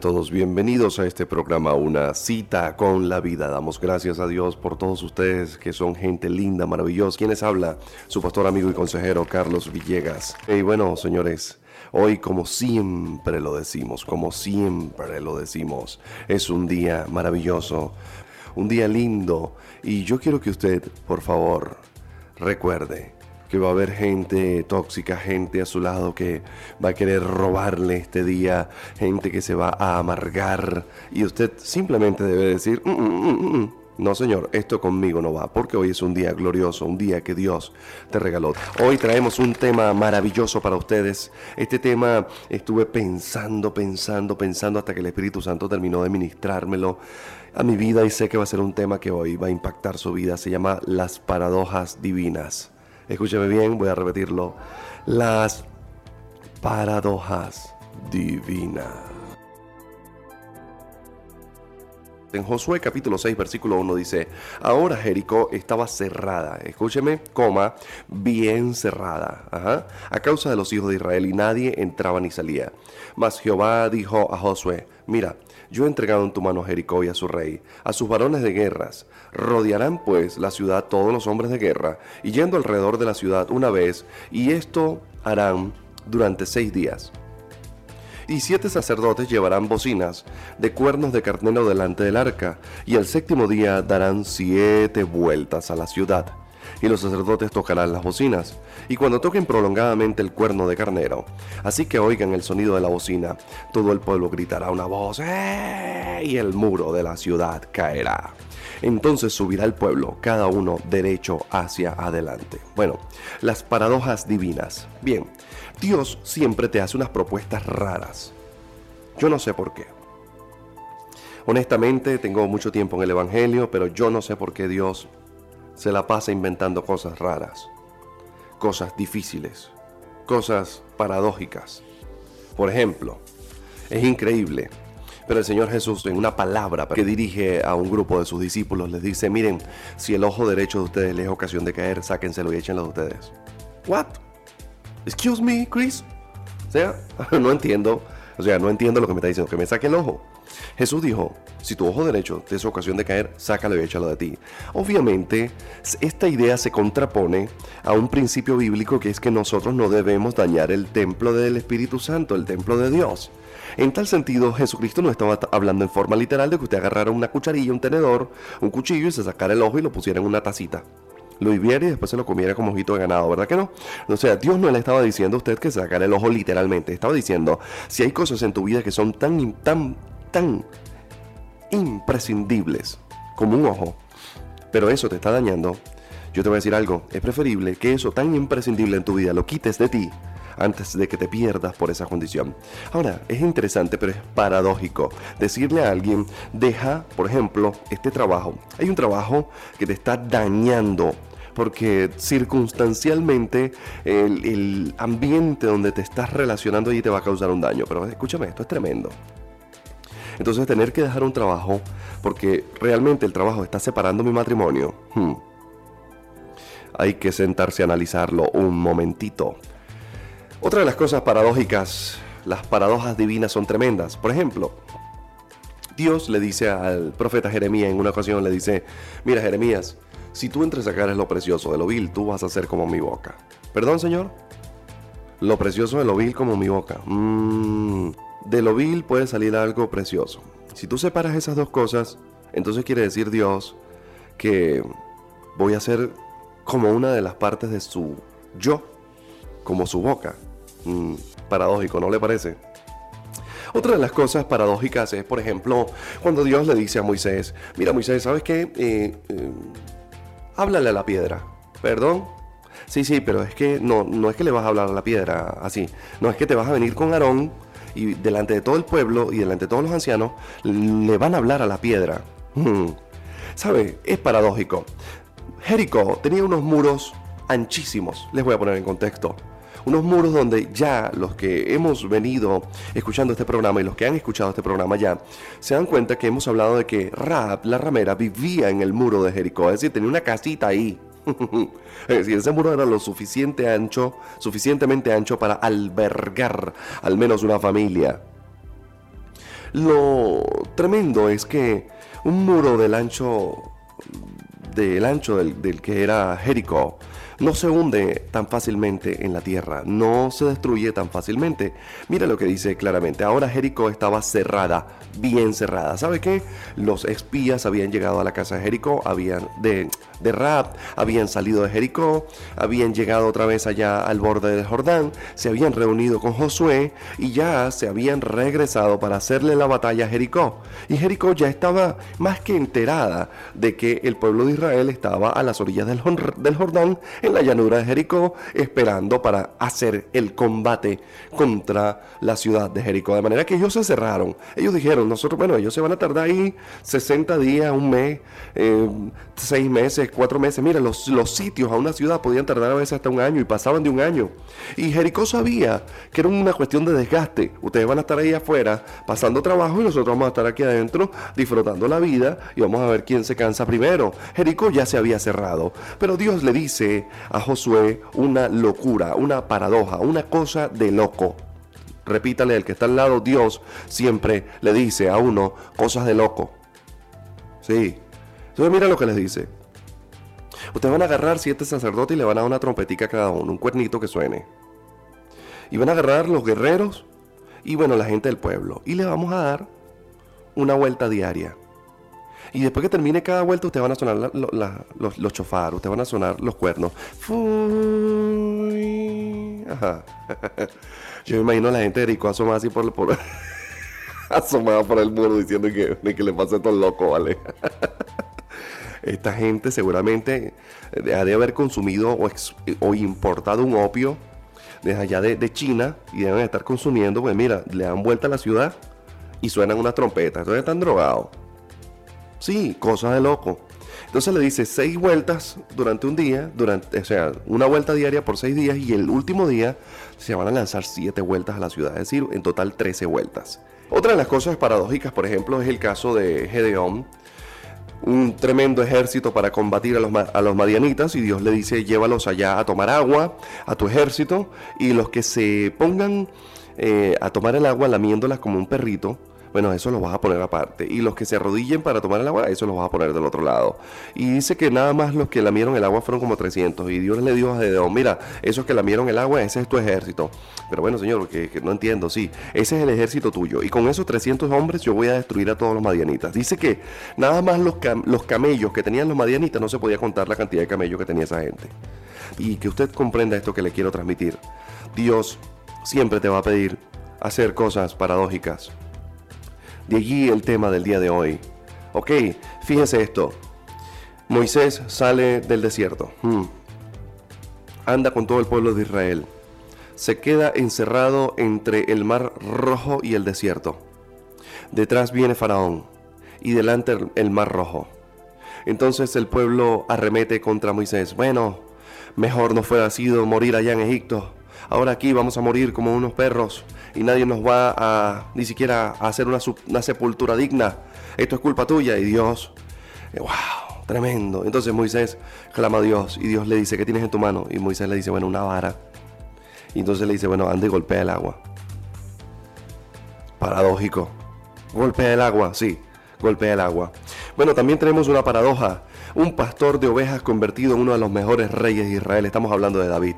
Todos bienvenidos a este programa Una cita con la vida. Damos gracias a Dios por todos ustedes que son gente linda, maravillosa. Quienes habla su pastor, amigo y consejero Carlos Villegas. Y bueno, señores, hoy como siempre lo decimos, como siempre lo decimos, es un día maravilloso, un día lindo. Y yo quiero que usted, por favor, recuerde que va a haber gente tóxica, gente a su lado que va a querer robarle este día, gente que se va a amargar y usted simplemente debe decir, mm, mm, mm, no señor, esto conmigo no va, porque hoy es un día glorioso, un día que Dios te regaló. Hoy traemos un tema maravilloso para ustedes. Este tema estuve pensando, pensando, pensando hasta que el Espíritu Santo terminó de ministrármelo a mi vida y sé que va a ser un tema que hoy va a impactar su vida. Se llama las paradojas divinas. Escúcheme bien, voy a repetirlo. Las paradojas divinas. En Josué capítulo 6 versículo 1 dice, ahora Jericó estaba cerrada, escúcheme, coma, bien cerrada, a causa de los hijos de Israel y nadie entraba ni salía. Mas Jehová dijo a Josué, mira, yo he entregado en tu mano Jericó y a su rey, a sus varones de guerras. Rodearán pues la ciudad todos los hombres de guerra, y yendo alrededor de la ciudad una vez, y esto harán durante seis días. Y siete sacerdotes llevarán bocinas de cuernos de carnero delante del arca, y el séptimo día darán siete vueltas a la ciudad y los sacerdotes tocarán las bocinas, y cuando toquen prolongadamente el cuerno de carnero, así que oigan el sonido de la bocina, todo el pueblo gritará una voz, ¡Eh! y el muro de la ciudad caerá. Entonces subirá el pueblo, cada uno derecho hacia adelante. Bueno, las paradojas divinas. Bien, Dios siempre te hace unas propuestas raras. Yo no sé por qué. Honestamente, tengo mucho tiempo en el Evangelio, pero yo no sé por qué Dios se la pasa inventando cosas raras, cosas difíciles, cosas paradójicas. Por ejemplo, es increíble, pero el Señor Jesús en una palabra que dirige a un grupo de sus discípulos les dice, miren, si el ojo derecho de ustedes les es ocasión de caer, sáquenselo y échenlo de ustedes. What? Excuse me, Chris. O sea, no entiendo. O sea, no entiendo lo que me está diciendo, que me saque el ojo. Jesús dijo, si tu ojo derecho te es ocasión de caer, sácalo y échalo de ti. Obviamente, esta idea se contrapone a un principio bíblico que es que nosotros no debemos dañar el templo del Espíritu Santo, el templo de Dios. En tal sentido, Jesucristo no estaba hablando en forma literal de que usted agarrara una cucharilla, un tenedor, un cuchillo y se sacara el ojo y lo pusiera en una tacita lo hirviera y después se lo comiera como ojito de ganado, ¿verdad que no? O sea, Dios no le estaba diciendo a usted que sacara el ojo literalmente, estaba diciendo, si hay cosas en tu vida que son tan, tan, tan imprescindibles como un ojo, pero eso te está dañando, yo te voy a decir algo, es preferible que eso tan imprescindible en tu vida lo quites de ti antes de que te pierdas por esa condición. Ahora, es interesante, pero es paradójico decirle a alguien, deja, por ejemplo, este trabajo. Hay un trabajo que te está dañando porque circunstancialmente el, ambiente donde te estás relacionando allí te va a causar un daño. Pero escúchame, esto es tremendo. Entonces tener que dejar un trabajo porque realmente el trabajo está separando mi matrimonio. Hmm, hay que sentarse a analizarlo un momentito. Otra de las cosas paradójicas, las paradojas divinas son tremendas. Por ejemplo, Dios le dice al profeta Jeremías en una ocasión, le dice, mira Jeremías, si tú entre sacares lo precioso de lo vil, tú vas a ser como mi boca. ¿Perdón, Señor? Lo precioso de lo vil como mi boca. Mmm de lo vil puede salir algo precioso. Si tú separas esas dos cosas, entonces quiere decir Dios que voy a ser como una de las partes de su yo, como su boca. Mm, paradójico, ¿no le parece? Otra de las cosas paradójicas es, por ejemplo, cuando Dios le dice a Moisés, mira Moisés, ¿sabes qué? Eh, eh, háblale a la piedra. ¿Perdón? Sí, sí, pero es que no, no es que le vas a hablar a la piedra así. No es que te vas a venir con Aarón y delante de todo el pueblo y delante de todos los ancianos le van a hablar a la piedra. Hmm. ¿Sabe? Es paradójico. Jericó tenía unos muros anchísimos, les voy a poner en contexto. Unos muros donde ya los que hemos venido escuchando este programa y los que han escuchado este programa ya, se dan cuenta que hemos hablado de que Raab, la ramera, vivía en el muro de Jericó, es decir, tenía una casita ahí. es decir, ese muro era lo suficiente ancho, suficientemente ancho para albergar al menos una familia. Lo tremendo es que un muro del ancho del ancho del, del que era Jericó no se hunde tan fácilmente en la tierra, no se destruye tan fácilmente. Mira lo que dice claramente, ahora Jericó estaba cerrada, bien cerrada. ¿Sabe qué? Los espías habían llegado a la casa de Jericó, habían de, de Rab, habían salido de Jericó, habían llegado otra vez allá al borde del Jordán, se habían reunido con Josué y ya se habían regresado para hacerle la batalla a Jericó. Y Jericó ya estaba más que enterada de que el pueblo de Israel estaba a las orillas del, del Jordán en la llanura de Jericó, esperando para hacer el combate contra la ciudad de Jericó. De manera que ellos se cerraron. Ellos dijeron, nosotros, bueno, ellos se van a tardar ahí 60 días, un mes, eh, seis meses, cuatro meses. Mira, los, los sitios a una ciudad podían tardar a veces hasta un año y pasaban de un año. Y Jericó sabía que era una cuestión de desgaste. Ustedes van a estar ahí afuera pasando trabajo y nosotros vamos a estar aquí adentro disfrutando la vida y vamos a ver quién se cansa primero. Jericó ya se había cerrado, pero Dios le dice a Josué una locura, una paradoja, una cosa de loco. Repítale, el que está al lado, Dios siempre le dice a uno cosas de loco. Sí. Entonces mira lo que les dice. Ustedes van a agarrar siete sacerdotes y le van a dar una trompetica a cada uno, un cuernito que suene. Y van a agarrar los guerreros y bueno, la gente del pueblo. Y le vamos a dar una vuelta diaria. Y después que termine cada vuelta, ustedes van a sonar los, los chofar, ustedes van a sonar los cuernos. Ajá. Yo me imagino a la gente de Rico asomada así por, por asomada por el muro diciendo que, que le pase todo loco, ¿vale? Esta gente seguramente eh, ha de haber consumido o, importado un opio desde allá de, China y deben estar consumiendo, pues mira, le dan vuelta a la ciudad y suenan unas trompetas. Entonces están drogados. Sí, cosas de loco. Entonces le dice seis vueltas durante un día, durante, o sea, una vuelta diaria por seis días y el último día se van a lanzar siete vueltas a la ciudad, es decir, en total 13 vueltas. Otra de las cosas paradójicas, por ejemplo, es el caso de Gedeón, un tremendo ejército para combatir a los, a los madianitas y Dios le dice llévalos allá a tomar agua, a tu ejército, y los que se pongan eh, a tomar el agua lamiéndolas como un perrito, bueno, eso lo vas a poner aparte. Y los que se arrodillen para tomar el agua, eso lo vas a poner del otro lado. Y dice que nada más los que lamieron el agua fueron como 300. Y Dios le dijo a Gedeón, mira, esos que lamieron el agua, ese es tu ejército. Pero bueno, señor, que, no entiendo, sí, ese es el ejército tuyo. Y con esos 300 hombres yo voy a destruir a todos los madianitas. Dice que nada más los, los camellos que tenían los madianitas no se podía contar la cantidad de camellos que tenía esa gente. Y que usted comprenda esto que le quiero transmitir. Dios siempre te va a pedir hacer cosas paradójicas de allí el tema del día de hoy. Ok, fíjense esto. Moisés sale del desierto. Hmm. Anda con todo el pueblo de Israel. Se queda encerrado entre el mar rojo y el desierto. Detrás viene Faraón y delante el mar rojo. Entonces el pueblo arremete contra Moisés. Bueno, mejor nos fuera sido morir allá en Egipto. Ahora aquí vamos a morir como unos perros y nadie nos va a ni siquiera a hacer una, una sepultura digna. Esto es culpa tuya y Dios, wow, eh, tremendo. Entonces Moisés clama a Dios y Dios le dice, ¿qué tienes en tu mano? Y Moisés le dice, bueno, una vara. Y entonces le dice, bueno, anda y golpea el agua. Paradójico. Golpea el agua, sí, golpea el agua. Bueno, también tenemos una paradoja. Un pastor de ovejas convertido en uno de los mejores reyes de Israel. Estamos hablando de David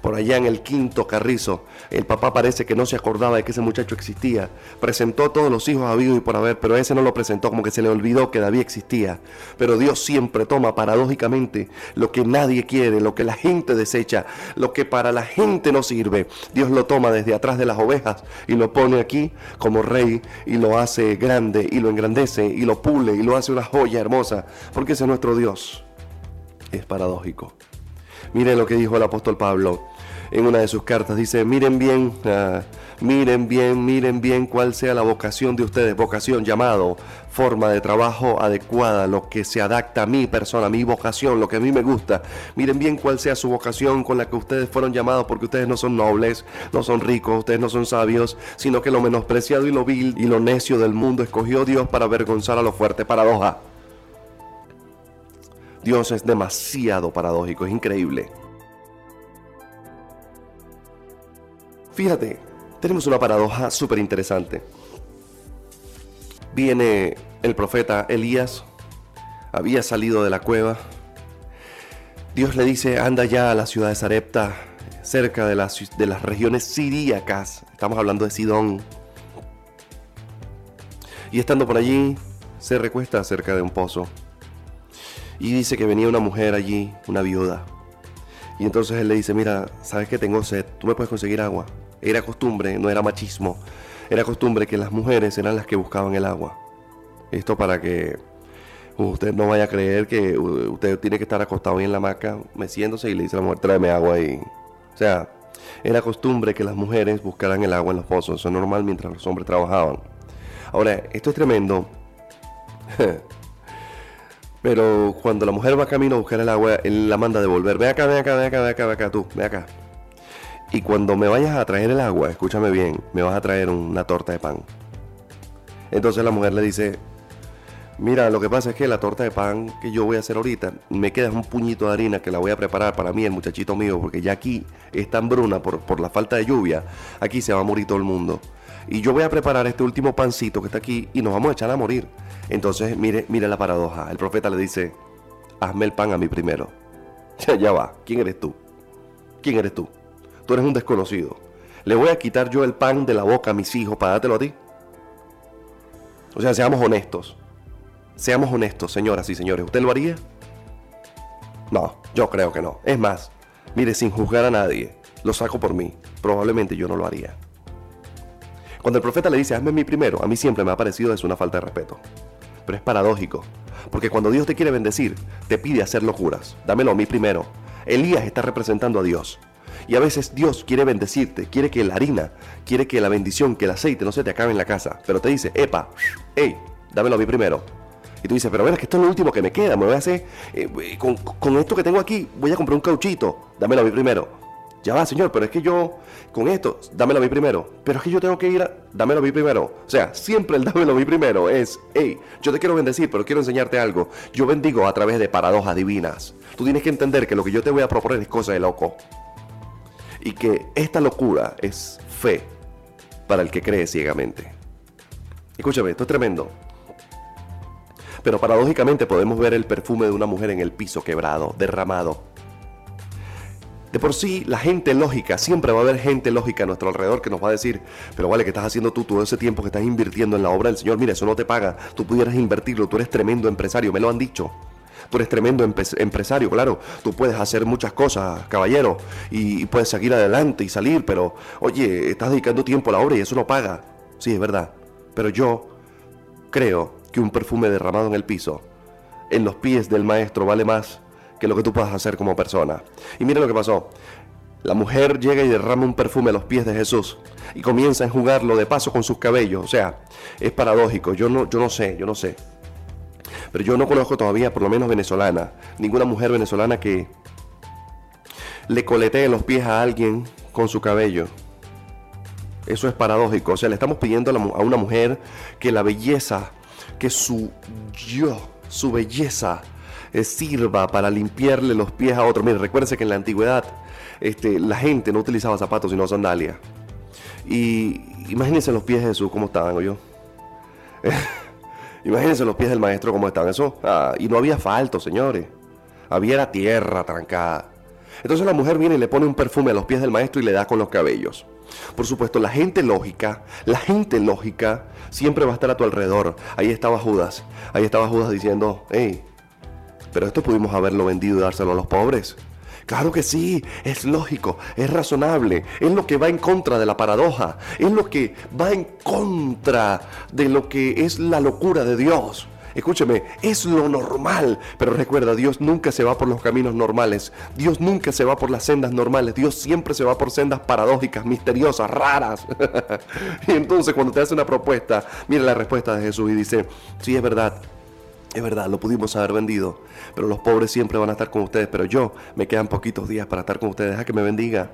por allá en el quinto carrizo. El papá parece que no se acordaba de que ese muchacho existía. Presentó a todos los hijos habido y por haber, pero ese no lo presentó, como que se le olvidó que David existía. Pero Dios siempre toma paradójicamente lo que nadie quiere, lo que la gente desecha, lo que para la gente no sirve. Dios lo toma desde atrás de las ovejas y lo pone aquí como rey y lo hace grande y lo engrandece y lo pule y lo hace una joya hermosa, porque ese es nuestro Dios. Es paradójico. Miren lo que dijo el apóstol Pablo en una de sus cartas. Dice, miren bien, ah, miren bien, miren bien cuál sea la vocación de ustedes, vocación, llamado, forma de trabajo adecuada, lo que se adapta a mi persona, a mi vocación, lo que a mí me gusta. Miren bien cuál sea su vocación con la que ustedes fueron llamados, porque ustedes no son nobles, no son ricos, ustedes no son sabios, sino que lo menospreciado y lo vil y lo necio del mundo escogió Dios para avergonzar a lo fuerte. Paradoja. Dios es demasiado paradójico, es increíble. Fíjate, tenemos una paradoja súper interesante. Viene el profeta Elías, había salido de la cueva. Dios le dice, anda ya a la ciudad de Sarepta, cerca de las, de las regiones siríacas. Estamos hablando de Sidón. Y estando por allí, se recuesta cerca de un pozo. Y dice que venía una mujer allí, una viuda. Y entonces él le dice, mira, sabes que tengo sed, tú me puedes conseguir agua. Era costumbre, no era machismo, era costumbre que las mujeres eran las que buscaban el agua. Esto para que usted no vaya a creer que usted tiene que estar acostado ahí en la hamaca, meciéndose y le dice a la mujer, tráeme agua y... O sea, era costumbre que las mujeres buscaran el agua en los pozos, eso es normal mientras los hombres trabajaban. Ahora, esto es tremendo. Pero cuando la mujer va camino a buscar el agua, él la manda a devolver. Ve acá, ve acá, ve acá, ve acá, ve acá, tú, ve acá. Y cuando me vayas a traer el agua, escúchame bien, me vas a traer una torta de pan. Entonces la mujer le dice, mira, lo que pasa es que la torta de pan que yo voy a hacer ahorita, me queda un puñito de harina que la voy a preparar para mí, el muchachito mío, porque ya aquí es tan bruna por, por la falta de lluvia, aquí se va a morir todo el mundo. Y yo voy a preparar este último pancito que está aquí y nos vamos a echar a morir. Entonces, mire, mire la paradoja. El profeta le dice, hazme el pan a mí primero. Ya, ya va, ¿quién eres tú? ¿Quién eres tú? tú eres un desconocido. ¿Le voy a quitar yo el pan de la boca a mis hijos para dártelo a ti? O sea, seamos honestos. Seamos honestos, señoras y señores. ¿Usted lo haría? No, yo creo que no. Es más, mire, sin juzgar a nadie, lo saco por mí. Probablemente yo no lo haría. Cuando el profeta le dice, hazme mi primero, a mí siempre me ha parecido es una falta de respeto. Pero es paradójico, porque cuando Dios te quiere bendecir, te pide hacer locuras. Dámelo a mí primero. Elías está representando a Dios. Y a veces Dios quiere bendecirte, quiere que la harina, quiere que la bendición, que el aceite no se te acabe en la casa. Pero te dice, epa, hey, dámelo a mí primero. Y tú dices, pero ver, que esto es lo último que me queda, me voy a hacer, eh, con, con, esto que tengo aquí, voy a comprar un cauchito, dámelo a mí primero. Ya va, señor, pero es que yo, con esto, dámelo a mí primero. Pero es que yo tengo que ir a, dámelo a mí primero. O sea, siempre el dámelo a mí primero es, hey, yo te quiero bendecir, pero quiero enseñarte algo. Yo bendigo a través de paradojas divinas. Tú tienes que entender que lo que yo te voy a proponer es cosa de loco y que esta locura es fe para el que cree ciegamente. Escúchame, esto es tremendo. Pero paradójicamente podemos ver el perfume de una mujer en el piso quebrado, derramado. De por sí, la gente lógica, siempre va a haber gente lógica a nuestro alrededor que nos va a decir, pero vale, ¿qué estás haciendo tú todo ese tiempo que estás invirtiendo en la obra del Señor? Mira, eso no te paga, tú pudieras invertirlo, tú eres tremendo empresario, me lo han dicho. Tú eres tremendo empresario, claro. Tú puedes hacer muchas cosas, caballero, y, puedes seguir adelante y salir, pero oye, estás dedicando tiempo a la obra y eso no paga. Sí, es verdad. Pero yo creo que un perfume derramado en el piso, en los pies del maestro, vale más que lo que tú puedas hacer como persona. Y mira lo que pasó. La mujer llega y derrama un perfume a los pies de Jesús y comienza a enjugarlo de paso con sus cabellos. O sea, es paradójico. Yo no, yo no sé, yo no sé. Pero yo no conozco todavía, por lo menos venezolana, ninguna mujer venezolana que le coletee los pies a alguien con su cabello. Eso es paradójico. O sea, le estamos pidiendo a una mujer que la belleza, que su yo, su belleza, eh, sirva para limpiarle los pies a otro. Mire, recuérdense que en la antigüedad este, la gente no utilizaba zapatos sino sandalias. Y imagínense los pies de Jesús, cómo estaban, yo. Imagínense los pies del maestro cómo estaban eso. Ah, y no había asfalto, señores. Había la tierra trancada. Entonces la mujer viene y le pone un perfume a los pies del maestro y le da con los cabellos. Por supuesto, la gente lógica, la gente lógica siempre va a estar a tu alrededor. Ahí estaba Judas. Ahí estaba Judas diciendo, hey, pero esto pudimos haberlo vendido y dárselo a los pobres. Claro que sí, es lógico, es razonable, es lo que va en contra de la paradoja, es lo que va en contra de lo que es la locura de Dios. Escúcheme, es lo normal, pero recuerda, Dios nunca se va por los caminos normales, Dios nunca se va por las sendas normales, Dios siempre se va por sendas paradójicas, misteriosas, raras. y entonces cuando te hace una propuesta, mira la respuesta de Jesús y dice, sí es verdad, es verdad, lo pudimos haber vendido, pero los pobres siempre van a estar con ustedes, pero yo me quedan poquitos días para estar con ustedes. Deja que me bendiga.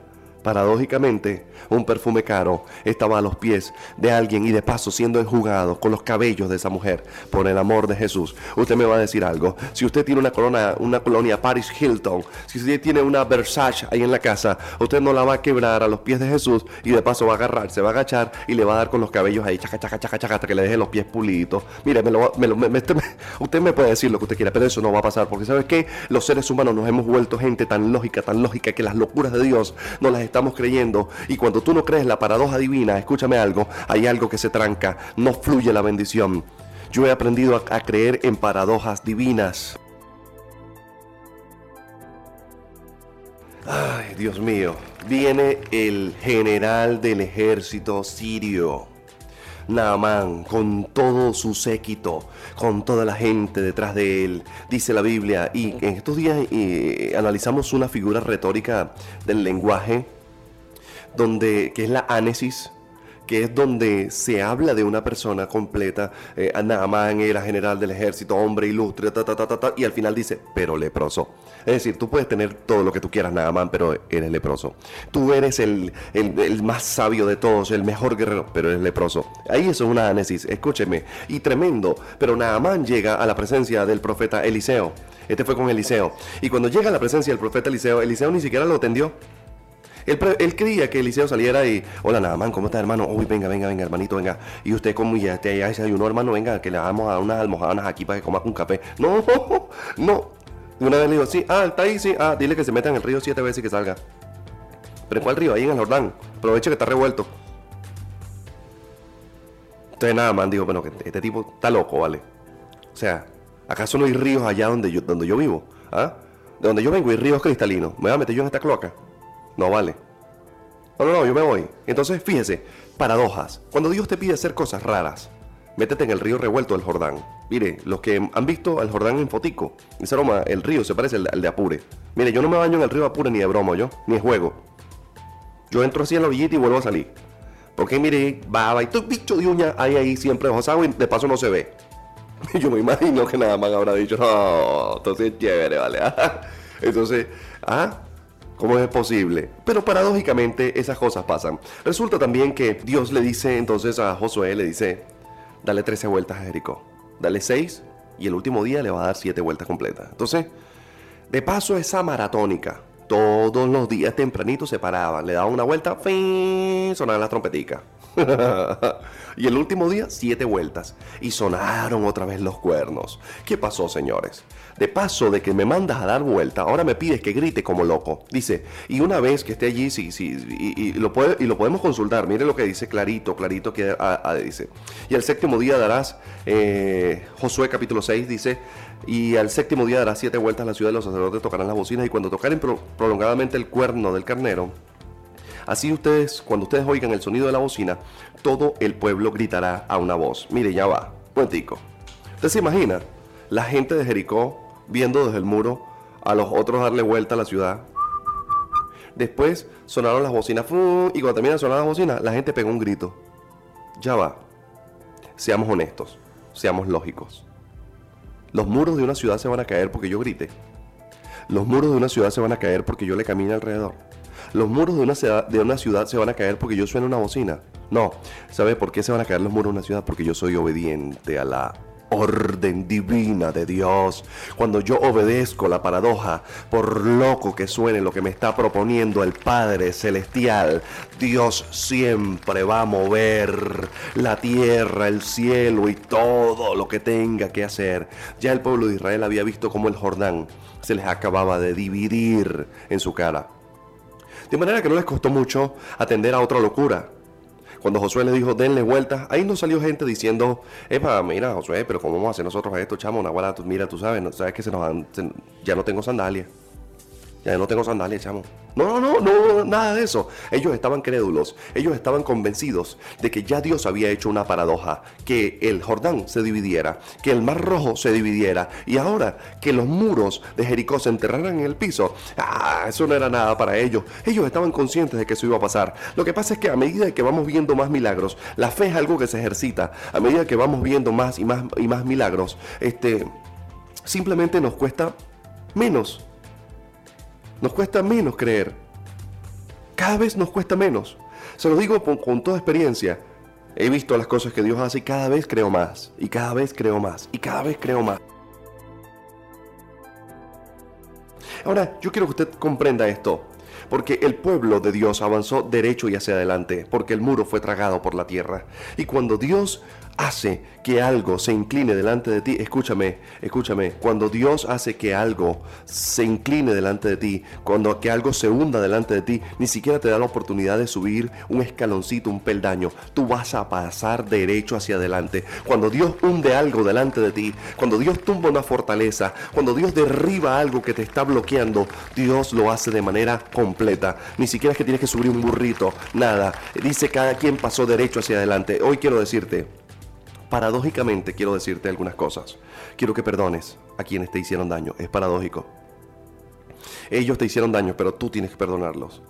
Paradójicamente, un perfume caro estaba a los pies de alguien y de paso siendo enjugado con los cabellos de esa mujer por el amor de Jesús. Usted me va a decir algo. Si usted tiene una corona, una colonia Paris Hilton, si usted tiene una Versace ahí en la casa, usted no la va a quebrar a los pies de Jesús y de paso va a agarrar, se va a agachar y le va a dar con los cabellos ahí, chaca, chaca, chaca, hasta que le deje los pies pulitos. Mire, me lo, usted me puede decir lo que usted quiera, pero eso no va a pasar porque ¿sabes qué? Los seres humanos nos hemos vuelto gente tan lógica, tan lógica que las locuras de Dios no las estamos creyendo. Y cuando tú no crees la paradoja divina, escúchame algo, hay algo que se tranca, no fluye la bendición. Yo he aprendido a, a creer en paradojas divinas. Ay, Dios mío, viene el general del ejército sirio. Naamán, con todo su séquito, con toda la gente detrás de él, dice la Biblia. Y en estos días eh, analizamos una figura retórica del lenguaje, donde, que es la ánesis, que es donde se habla de una persona completa. Eh, era general del ejército, hombre ilustre, ta, ta, ta, ta, y al final dice, pero leproso. Es decir, tú puedes tener todo lo que tú quieras, Naamán, pero eres leproso. Tú eres el, el, más sabio de todos, el mejor guerrero, pero eres leproso. Ahí eso es una anesis, escúcheme. Y tremendo, pero Naamán llega a la presencia del profeta Eliseo. Este fue con Eliseo. Y cuando llega a la presencia del profeta Eliseo, Eliseo ni siquiera lo atendió. Él, él, creía que Eliseo saliera y, hola Naamán, ¿cómo está hermano? Uy, venga, venga, venga, hermanito, venga. Y usted como ya, te, ya desayunó, hermano, venga, que le damos a unas almohadas aquí para que coma un café. No, no. Una vez le digo, sí, ah, está ahí, sí, ah, dile que se meta en el río siete veces y que salga. ¿Pero en cuál río? Ahí en el Jordán. Aproveche que está revuelto. Entonces nada, man, digo, bueno, que este tipo está loco, ¿vale? O sea, ¿acaso no hay ríos allá donde yo, donde yo vivo? ¿Ah? De donde yo vengo hay ríos cristalinos. ¿Me voy a meter yo en esta cloaca? No vale. No, no, no, yo me voy. Entonces, fíjese, paradojas. Cuando Dios te pide hacer cosas raras, métete en el río revuelto del Jordán. Mire, los que han visto al Jordán en fotico, ese aroma, el río se parece al, de Apure. Mire, yo no me baño en el río Apure ni de broma, yo, ni de juego. Yo entro así en la orillita y vuelvo a salir. Porque mire, baba y todo bicho de uña hay ahí siempre bajo agua y de paso no se ve. Yo me imagino que nada más habrá dicho, no, entonces es chévere, ¿vale? entonces, ¿ah? ¿Cómo es posible? Pero paradójicamente esas cosas pasan. Resulta también que Dios le dice entonces a Josué, le dice, dale 13 vueltas a Jericó, dale 6 y el último día le va a dar 7 vueltas completas. Entonces, de paso esa maratónica, todos los días tempranito se paraban, le daban una vuelta, ¡fin! sonaban las trompeticas. y el último día, siete vueltas. Y sonaron otra vez los cuernos. ¿Qué pasó, señores? De paso de que me mandas a dar vuelta, ahora me pides que grite como loco. Dice, y una vez que esté allí, sí, sí, y, lo, puede, y lo podemos consultar. Mire lo que dice clarito, clarito que dice. Y al séptimo día darás, eh, Josué capítulo 6 dice, y al séptimo día darás siete vueltas a la ciudad, los sacerdotes tocarán las bocinas y cuando tocaren prolongadamente el cuerno del carnero, Así ustedes, cuando ustedes oigan el sonido de la bocina, todo el pueblo gritará a una voz. Mire, ya va, cuentico. ¿Usted se imagina? La gente de Jericó viendo desde el muro a los otros darle vuelta a la ciudad. Después sonaron las bocinas y cuando termina de sonar las bocinas, la gente pegó un grito. Ya va. Seamos honestos, seamos lógicos. Los muros de una ciudad se van a caer porque yo grite. Los muros de una ciudad se van a caer porque yo le camine alrededor. Los muros de una, ciudad, de una ciudad se van a caer porque yo sueno una bocina. No, ¿sabe por qué se van a caer los muros de una ciudad? Porque yo soy obediente a la orden divina de Dios. Cuando yo obedezco la paradoja, por loco que suene lo que me está proponiendo el Padre Celestial, Dios siempre va a mover la tierra, el cielo y todo lo que tenga que hacer. Ya el pueblo de Israel había visto cómo el Jordán se les acababa de dividir en su cara. De manera que no les costó mucho atender a otra locura. Cuando Josué le dijo, denle vueltas, ahí no salió gente diciendo, Epa, mira, Josué, pero ¿cómo vamos a hacer nosotros esto, chamo? Una mira, tú sabes, sabes que se nos ya no tengo sandalias. Ya no tengo sandalias, chamo. No, no, no, nada de eso. Ellos estaban crédulos, ellos estaban convencidos de que ya Dios había hecho una paradoja, que el Jordán se dividiera, que el Mar Rojo se dividiera y ahora que los muros de Jericó se enterraran en el piso. Ah, eso no era nada para ellos. Ellos estaban conscientes de que eso iba a pasar. Lo que pasa es que a medida que vamos viendo más milagros, la fe es algo que se ejercita. A medida que vamos viendo más y más y más milagros, este simplemente nos cuesta menos nos cuesta menos creer. Cada vez nos cuesta menos. Se lo digo con, toda experiencia. He visto las cosas que Dios hace y cada vez creo más. Y cada vez creo más. Y cada vez creo más. Ahora, yo quiero que usted comprenda esto. Porque el pueblo de Dios avanzó derecho y hacia adelante, porque el muro fue tragado por la tierra. Y cuando Dios hace que algo se incline delante de ti, escúchame, escúchame, cuando Dios hace que algo se incline delante de ti, cuando que algo se hunda delante de ti, ni siquiera te da la oportunidad de subir un escaloncito, un peldaño, tú vas a pasar derecho hacia adelante. Cuando Dios hunde algo delante de ti, cuando Dios tumba una fortaleza, cuando Dios derriba algo que te está bloqueando, Dios lo hace de manera completa. Ni siquiera es que tienes que subir un burrito, nada. Dice cada quien pasó derecho hacia adelante. Hoy quiero decirte, Paradójicamente quiero decirte algunas cosas. Quiero que perdones a quienes te hicieron daño. Es paradójico. Ellos te hicieron daño, pero tú tienes que perdonarlos.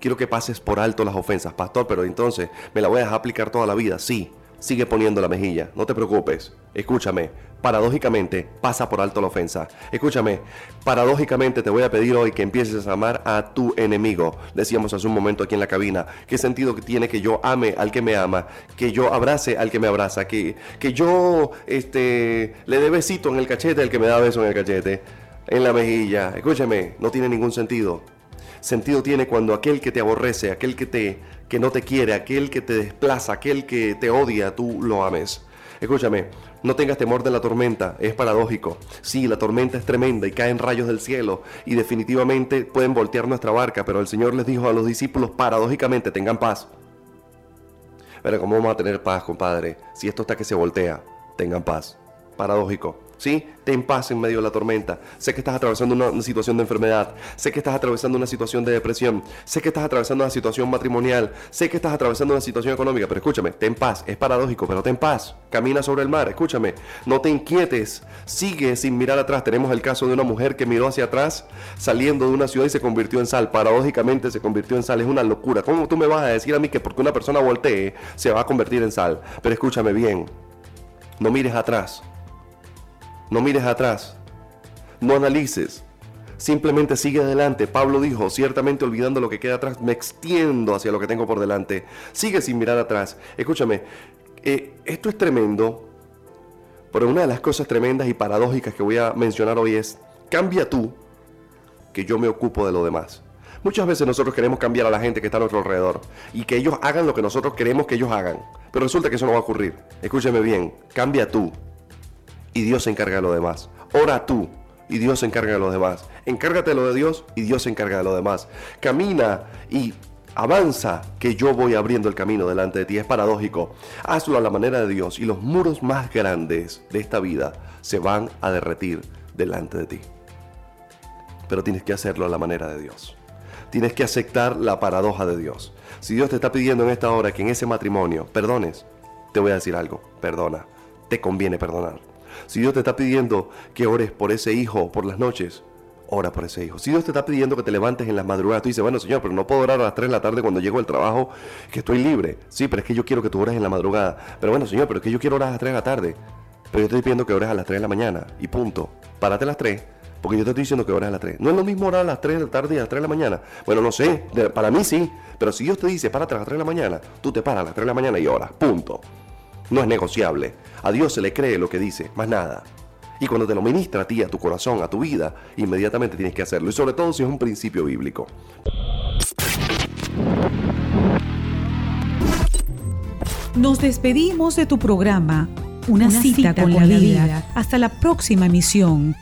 Quiero que pases por alto las ofensas, pastor, pero entonces me la voy a dejar aplicar toda la vida. Sí, sigue poniendo la mejilla, no te preocupes. Escúchame, paradójicamente pasa por alto la ofensa. Escúchame, paradójicamente te voy a pedir hoy que empieces a amar a tu enemigo. Decíamos hace un momento aquí en la cabina, ¿qué sentido tiene que yo ame al que me ama? Que yo abrace al que me abraza, que, que yo este, le dé besito en el cachete al que me da beso en el cachete, en la mejilla. Escúchame, no tiene ningún sentido. Sentido tiene cuando aquel que te aborrece, aquel que te que no te quiere, aquel que te desplaza, aquel que te odia, tú lo ames. Escúchame, no tengas temor de la tormenta, es paradójico. Sí, la tormenta es tremenda y caen rayos del cielo y definitivamente pueden voltear nuestra barca, pero el Señor les dijo a los discípulos paradójicamente, tengan paz. Pero ¿cómo vamos a tener paz, compadre? Si esto está que se voltea, tengan paz. Paradójico. ¿Sí? Ten paz en medio de la tormenta. Sé que estás atravesando una, situación de enfermedad. Sé que estás atravesando una situación de depresión. Sé que estás atravesando una situación matrimonial. Sé que estás atravesando una situación económica. Pero escúchame, ten paz. Es paradójico, pero ten paz. Camina sobre el mar. Escúchame. No te inquietes. Sigue sin mirar atrás. Tenemos el caso de una mujer que miró hacia atrás saliendo de una ciudad y se convirtió en sal. Paradójicamente se convirtió en sal. Es una locura. ¿Cómo tú me vas a decir a mí que porque una persona voltee se va a convertir en sal? Pero escúchame bien. No mires atrás. No mires atrás. No analices. Simplemente sigue adelante. Pablo dijo, ciertamente olvidando lo que queda atrás, me extiendo hacia lo que tengo por delante. Sigue sin mirar atrás. Escúchame, eh, esto es tremendo, pero una de las cosas tremendas y paradójicas que voy a mencionar hoy es, cambia tú, que yo me ocupo de lo demás. Muchas veces nosotros queremos cambiar a la gente que está a nuestro alrededor y que ellos hagan lo que nosotros queremos que ellos hagan. Pero resulta que eso no va a ocurrir. Escúchame bien, cambia tú y Dios se encarga de lo demás. Ora tú y Dios se encarga de lo demás. Encárgate de lo de Dios y Dios se encarga de lo demás. Camina y avanza que yo voy abriendo el camino delante de ti. Es paradójico. Hazlo a la manera de Dios y los muros más grandes de esta vida se van a derretir delante de ti. Pero tienes que hacerlo a la manera de Dios. Tienes que aceptar la paradoja de Dios. Si Dios te está pidiendo en esta hora que en ese matrimonio perdones, te voy a decir algo, perdona. Te conviene perdonar. Si Dios te está pidiendo que ores por ese hijo por las noches, ora por ese hijo. Si Dios te está pidiendo que te levantes en las madrugadas, tú dices, bueno, Señor, pero no puedo orar a las 3 de la tarde cuando llego del trabajo, que estoy libre. Sí, pero es que yo quiero que tú ores en la madrugada. Pero bueno, Señor, pero es que yo quiero orar a las 3 de la tarde. Pero yo te estoy pidiendo que ores a las 3 de la mañana. Y punto. Párate a las 3. Porque yo te estoy diciendo que ores a las 3. No es lo mismo orar a las 3 de la tarde y a las 3 de la mañana. Bueno, no sé. para mí sí. Pero si Dios te dice, párate a las 3 de la mañana, tú te paras a las 3 de la mañana y oras. Punto. No es negociable. A Dios se le cree lo que dice. Más nada. Y cuando te lo ministra a ti, a tu corazón, a tu vida, inmediatamente tienes que hacerlo. Y sobre todo si es un principio bíblico. Nos despedimos de tu programa, Una, cita, con, la vida. Hasta la próxima emisión.